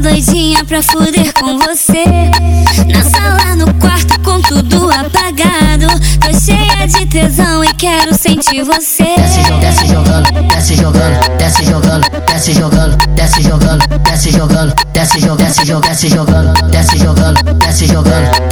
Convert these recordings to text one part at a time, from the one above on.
doidinha pra fuder com você. Na sala, no quarto, com tudo apagado. Tô cheia de tesão e quero sentir você. Desce, jogando, desce jogando, desce jogando, desce jogando, desce jogando, desce jogando, desce jogando, desce jogando, desce jogando, desce jogando, desce jogando.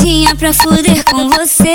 Tinha pra fuder com você.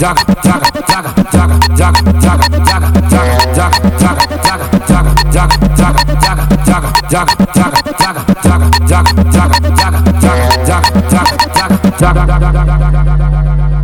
자가 자가 자가